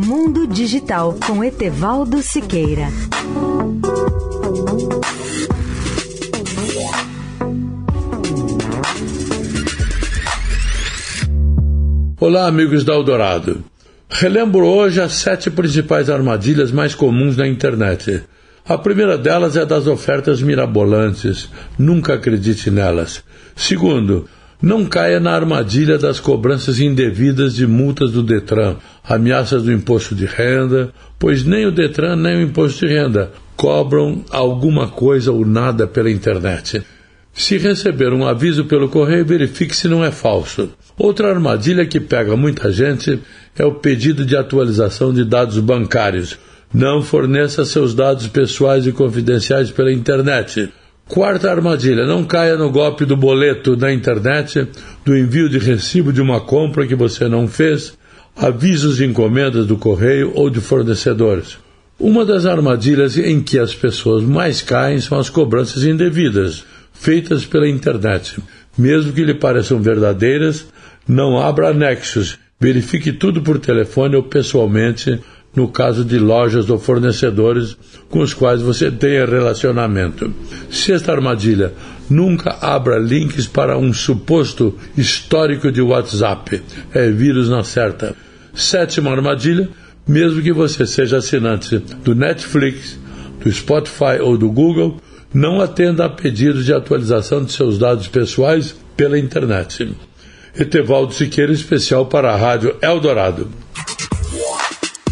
Mundo Digital com Etevaldo Siqueira. Olá, amigos da Eldorado. Relembro hoje as sete principais armadilhas mais comuns na internet. A primeira delas é das ofertas mirabolantes. Nunca acredite nelas. Segundo, não caia na armadilha das cobranças indevidas de multas do Detran, ameaças do imposto de renda, pois nem o Detran nem o imposto de renda cobram alguma coisa ou nada pela internet. Se receber um aviso pelo correio, verifique se não é falso. Outra armadilha que pega muita gente é o pedido de atualização de dados bancários. Não forneça seus dados pessoais e confidenciais pela internet. Quarta armadilha: não caia no golpe do boleto na internet, do envio de recibo de uma compra que você não fez, avisos de encomendas do correio ou de fornecedores. Uma das armadilhas em que as pessoas mais caem são as cobranças indevidas, feitas pela internet. Mesmo que lhe pareçam verdadeiras, não abra anexos. Verifique tudo por telefone ou pessoalmente no caso de lojas ou fornecedores com os quais você tenha relacionamento. Sexta armadilha: nunca abra links para um suposto histórico de WhatsApp. É vírus na certa. Sétima armadilha: mesmo que você seja assinante do Netflix, do Spotify ou do Google, não atenda a pedidos de atualização de seus dados pessoais pela internet. Etevaldo Siqueira, especial para a Rádio Eldorado.